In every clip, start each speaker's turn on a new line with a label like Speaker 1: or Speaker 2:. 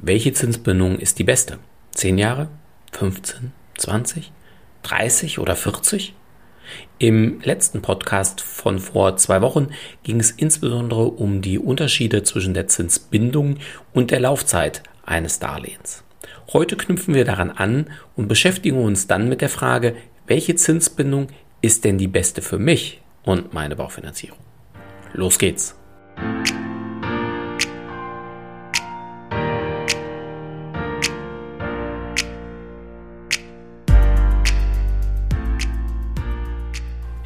Speaker 1: Welche Zinsbindung ist die beste? 10 Jahre? 15? 20? 30 oder 40? Im letzten Podcast von vor zwei Wochen ging es insbesondere um die Unterschiede zwischen der Zinsbindung und der Laufzeit eines Darlehens. Heute knüpfen wir daran an und beschäftigen uns dann mit der Frage, welche Zinsbindung ist denn die beste für mich und meine Baufinanzierung? Los geht's!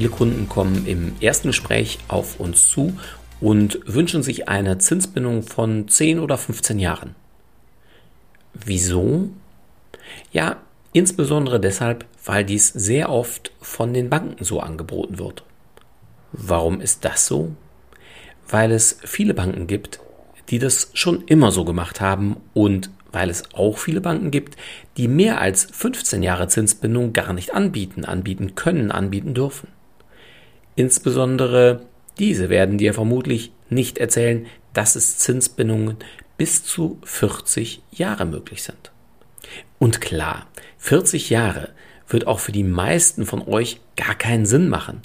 Speaker 1: Viele Kunden kommen im ersten Gespräch auf uns zu und wünschen sich eine Zinsbindung von 10 oder 15 Jahren. Wieso? Ja, insbesondere deshalb, weil dies sehr oft von den Banken so angeboten wird. Warum ist das so? Weil es viele Banken gibt, die das schon immer so gemacht haben und weil es auch viele Banken gibt, die mehr als 15 Jahre Zinsbindung gar nicht anbieten, anbieten können, anbieten dürfen. Insbesondere diese werden dir vermutlich nicht erzählen, dass es Zinsbindungen bis zu 40 Jahre möglich sind. Und klar, 40 Jahre wird auch für die meisten von euch gar keinen Sinn machen.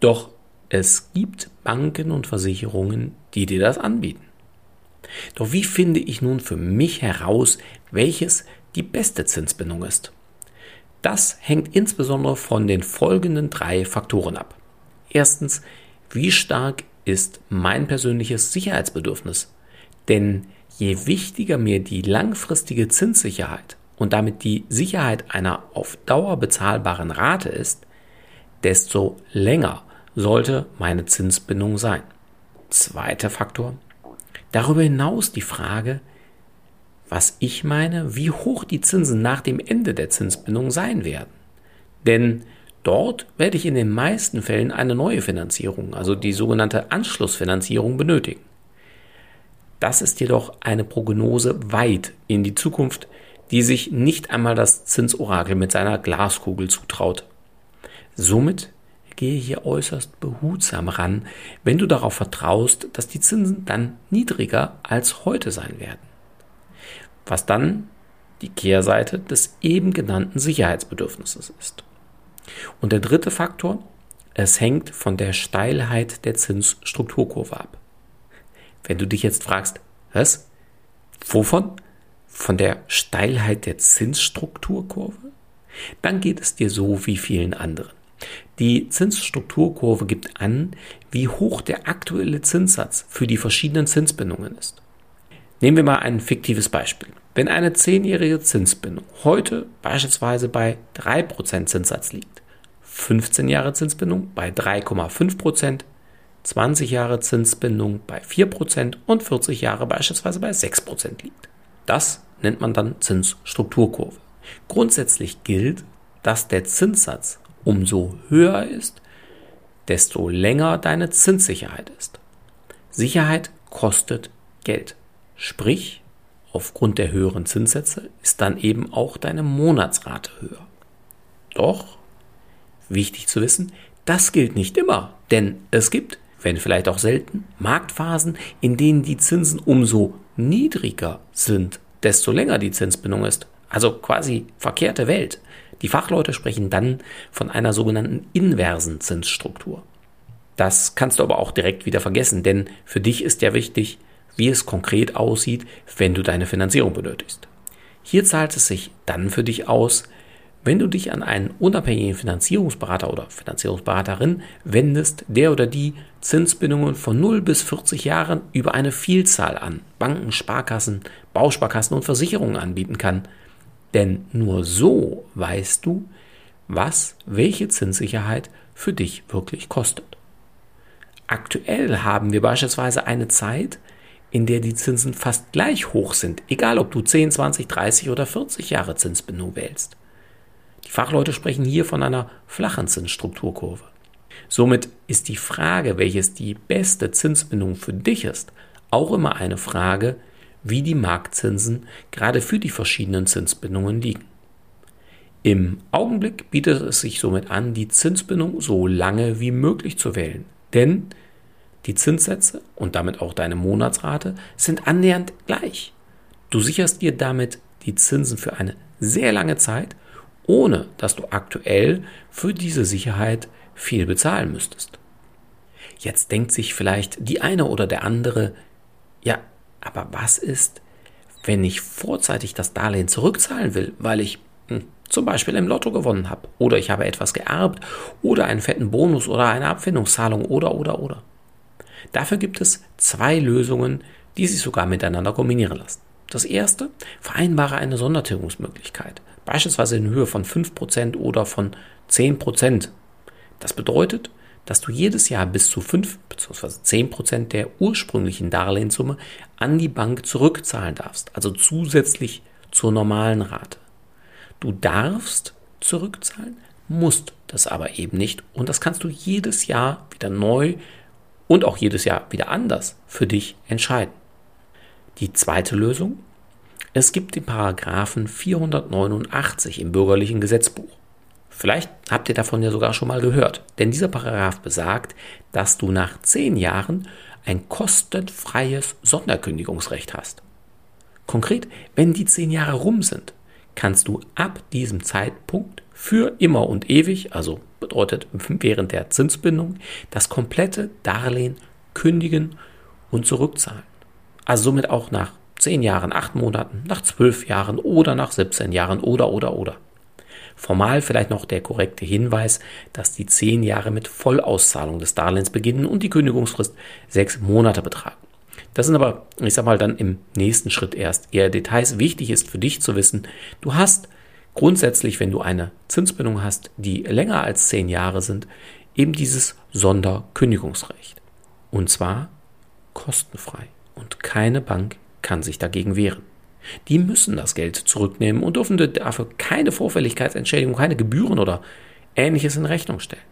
Speaker 1: Doch es gibt Banken und Versicherungen, die dir das anbieten. Doch wie finde ich nun für mich heraus, welches die beste Zinsbindung ist? Das hängt insbesondere von den folgenden drei Faktoren ab. Erstens, wie stark ist mein persönliches Sicherheitsbedürfnis? Denn je wichtiger mir die langfristige Zinssicherheit und damit die Sicherheit einer auf Dauer bezahlbaren Rate ist, desto länger sollte meine Zinsbindung sein. Zweiter Faktor. Darüber hinaus die Frage, was ich meine, wie hoch die Zinsen nach dem Ende der Zinsbindung sein werden. Denn Dort werde ich in den meisten Fällen eine neue Finanzierung, also die sogenannte Anschlussfinanzierung, benötigen. Das ist jedoch eine Prognose weit in die Zukunft, die sich nicht einmal das Zinsorakel mit seiner Glaskugel zutraut. Somit gehe hier äußerst behutsam ran, wenn du darauf vertraust, dass die Zinsen dann niedriger als heute sein werden. Was dann die Kehrseite des eben genannten Sicherheitsbedürfnisses ist. Und der dritte Faktor, es hängt von der Steilheit der Zinsstrukturkurve ab. Wenn du dich jetzt fragst, was? Wovon? Von der Steilheit der Zinsstrukturkurve? Dann geht es dir so wie vielen anderen. Die Zinsstrukturkurve gibt an, wie hoch der aktuelle Zinssatz für die verschiedenen Zinsbindungen ist. Nehmen wir mal ein fiktives Beispiel. Wenn eine zehnjährige Zinsbindung heute beispielsweise bei 3% Zinssatz liegt, 15 Jahre Zinsbindung bei 3,5%, 20 Jahre Zinsbindung bei 4% und 40 Jahre beispielsweise bei 6% liegt. Das nennt man dann Zinsstrukturkurve. Grundsätzlich gilt, dass der Zinssatz umso höher ist, desto länger deine Zinssicherheit ist. Sicherheit kostet Geld. Sprich, aufgrund der höheren Zinssätze ist dann eben auch deine Monatsrate höher. Doch, wichtig zu wissen, das gilt nicht immer, denn es gibt, wenn vielleicht auch selten, Marktphasen, in denen die Zinsen umso niedriger sind, desto länger die Zinsbindung ist. Also quasi verkehrte Welt. Die Fachleute sprechen dann von einer sogenannten inversen Zinsstruktur. Das kannst du aber auch direkt wieder vergessen, denn für dich ist ja wichtig, wie es konkret aussieht, wenn du deine Finanzierung benötigst. Hier zahlt es sich dann für dich aus, wenn du dich an einen unabhängigen Finanzierungsberater oder Finanzierungsberaterin wendest, der oder die Zinsbindungen von 0 bis 40 Jahren über eine Vielzahl an Banken, Sparkassen, Bausparkassen und Versicherungen anbieten kann. Denn nur so weißt du, was welche Zinssicherheit für dich wirklich kostet. Aktuell haben wir beispielsweise eine Zeit, in der die Zinsen fast gleich hoch sind, egal ob du 10, 20, 30 oder 40 Jahre Zinsbindung wählst. Die Fachleute sprechen hier von einer flachen Zinsstrukturkurve. Somit ist die Frage, welches die beste Zinsbindung für dich ist, auch immer eine Frage, wie die Marktzinsen gerade für die verschiedenen Zinsbindungen liegen. Im Augenblick bietet es sich somit an, die Zinsbindung so lange wie möglich zu wählen, denn die Zinssätze und damit auch deine Monatsrate sind annähernd gleich. Du sicherst dir damit die Zinsen für eine sehr lange Zeit, ohne dass du aktuell für diese Sicherheit viel bezahlen müsstest. Jetzt denkt sich vielleicht die eine oder der andere, ja, aber was ist, wenn ich vorzeitig das Darlehen zurückzahlen will, weil ich hm, zum Beispiel im Lotto gewonnen habe oder ich habe etwas geerbt oder einen fetten Bonus oder eine Abfindungszahlung oder oder oder. Dafür gibt es zwei Lösungen, die sich sogar miteinander kombinieren lassen. Das erste, vereinbare eine Sondertilgungsmöglichkeit, beispielsweise in Höhe von 5% oder von 10%. Das bedeutet, dass du jedes Jahr bis zu 5 bzw. 10% der ursprünglichen Darlehenssumme an die Bank zurückzahlen darfst, also zusätzlich zur normalen Rate. Du darfst zurückzahlen, musst das aber eben nicht und das kannst du jedes Jahr wieder neu und auch jedes Jahr wieder anders für dich entscheiden. Die zweite Lösung? Es gibt den Paragraphen 489 im bürgerlichen Gesetzbuch. Vielleicht habt ihr davon ja sogar schon mal gehört, denn dieser Paragraph besagt, dass du nach zehn Jahren ein kostenfreies Sonderkündigungsrecht hast. Konkret, wenn die zehn Jahre rum sind, kannst du ab diesem Zeitpunkt für immer und ewig, also bedeutet während der Zinsbindung, das komplette Darlehen kündigen und zurückzahlen. Also somit auch nach 10 Jahren, 8 Monaten, nach 12 Jahren oder nach 17 Jahren oder oder oder. Formal vielleicht noch der korrekte Hinweis, dass die 10 Jahre mit Vollauszahlung des Darlehens beginnen und die Kündigungsfrist 6 Monate betragen. Das sind aber, ich sag mal, dann im nächsten Schritt erst eher Details. Wichtig ist für dich zu wissen, du hast grundsätzlich, wenn du eine Zinsbindung hast, die länger als zehn Jahre sind, eben dieses Sonderkündigungsrecht. Und zwar kostenfrei. Und keine Bank kann sich dagegen wehren. Die müssen das Geld zurücknehmen und dürfen dafür keine Vorfälligkeitsentschädigung, keine Gebühren oder ähnliches in Rechnung stellen.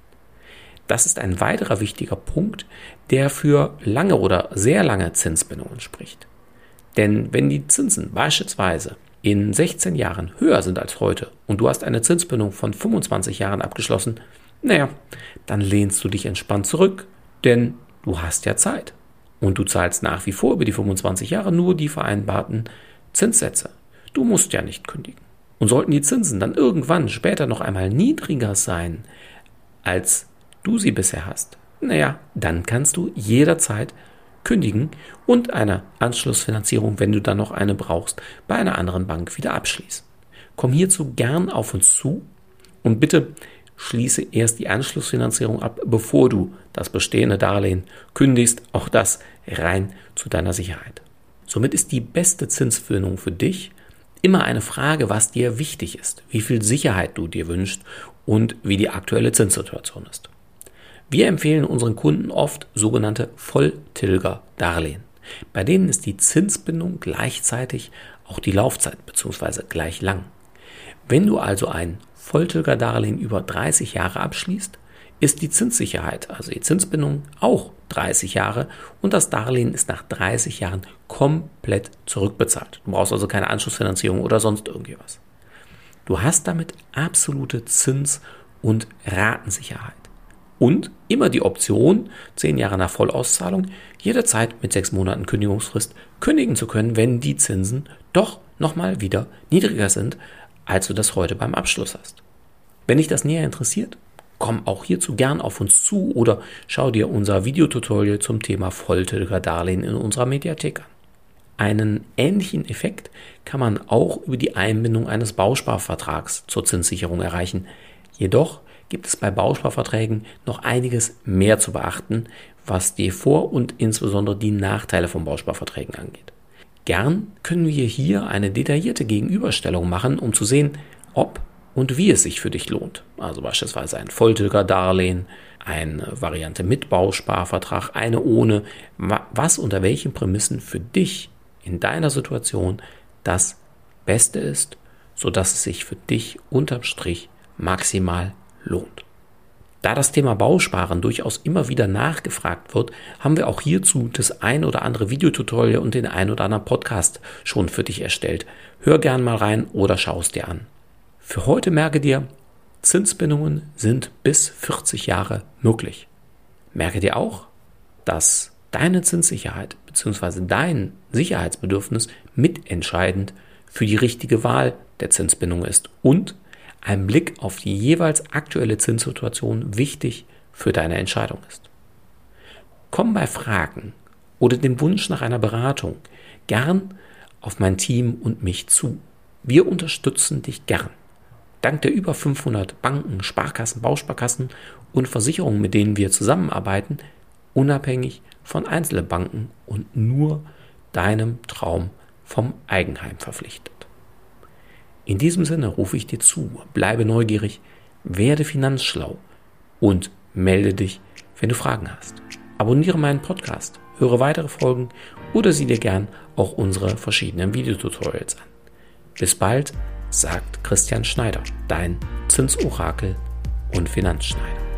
Speaker 1: Das ist ein weiterer wichtiger Punkt, der für lange oder sehr lange Zinsbindungen spricht. Denn wenn die Zinsen beispielsweise in 16 Jahren höher sind als heute und du hast eine Zinsbindung von 25 Jahren abgeschlossen, naja, dann lehnst du dich entspannt zurück, denn du hast ja Zeit. Und du zahlst nach wie vor über die 25 Jahre nur die vereinbarten Zinssätze. Du musst ja nicht kündigen. Und sollten die Zinsen dann irgendwann später noch einmal niedriger sein, als du sie bisher hast, naja, dann kannst du jederzeit kündigen und eine Anschlussfinanzierung, wenn du dann noch eine brauchst, bei einer anderen Bank wieder abschließen. Komm hierzu gern auf uns zu und bitte schließe erst die Anschlussfinanzierung ab, bevor du das bestehende Darlehen kündigst. Auch das rein zu deiner Sicherheit. Somit ist die beste Zinsfindung für dich immer eine Frage, was dir wichtig ist, wie viel Sicherheit du dir wünschst und wie die aktuelle Zinssituation ist. Wir empfehlen unseren Kunden oft sogenannte Volltilger-Darlehen. Bei denen ist die Zinsbindung gleichzeitig auch die Laufzeit bzw. gleich lang. Wenn du also ein Volltilger-Darlehen über 30 Jahre abschließt, ist die Zinssicherheit, also die Zinsbindung, auch 30 Jahre und das Darlehen ist nach 30 Jahren komplett zurückbezahlt. Du brauchst also keine Anschlussfinanzierung oder sonst irgendwas. Du hast damit absolute Zins- und Ratensicherheit und immer die Option, zehn Jahre nach Vollauszahlung, jederzeit mit sechs Monaten Kündigungsfrist kündigen zu können, wenn die Zinsen doch nochmal wieder niedriger sind, als du das heute beim Abschluss hast. Wenn dich das näher interessiert, komm auch hierzu gern auf uns zu oder schau dir unser Videotutorial zum Thema volltilger Darlehen in unserer Mediathek an. Einen ähnlichen Effekt kann man auch über die Einbindung eines Bausparvertrags zur Zinssicherung erreichen. Jedoch gibt es bei Bausparverträgen noch einiges mehr zu beachten, was die Vor- und insbesondere die Nachteile von Bausparverträgen angeht. Gern können wir hier eine detaillierte Gegenüberstellung machen, um zu sehen, ob und wie es sich für dich lohnt. Also beispielsweise ein Volltilger-Darlehen, eine Variante mit Bausparvertrag, eine ohne, was unter welchen Prämissen für dich in deiner Situation das Beste ist, sodass es sich für dich unterm Strich maximal lohnt. Da das Thema Bausparen durchaus immer wieder nachgefragt wird, haben wir auch hierzu das ein oder andere Videotutorial und den ein oder anderen Podcast schon für dich erstellt. Hör gern mal rein oder schau es dir an. Für heute merke dir, Zinsbindungen sind bis 40 Jahre möglich. Merke dir auch, dass deine Zinssicherheit bzw. dein Sicherheitsbedürfnis mitentscheidend für die richtige Wahl der Zinsbindung ist und ein Blick auf die jeweils aktuelle Zinssituation wichtig für deine Entscheidung ist. Komm bei Fragen oder dem Wunsch nach einer Beratung gern auf mein Team und mich zu. Wir unterstützen dich gern. Dank der über 500 Banken, Sparkassen, Bausparkassen und Versicherungen, mit denen wir zusammenarbeiten, unabhängig von einzelnen Banken und nur deinem Traum vom Eigenheim verpflichtet. In diesem Sinne rufe ich dir zu, bleibe neugierig, werde finanzschlau und melde dich, wenn du Fragen hast. Abonniere meinen Podcast, höre weitere Folgen oder sieh dir gern auch unsere verschiedenen Videotutorials an. Bis bald sagt Christian Schneider, dein Zinsorakel und Finanzschneider.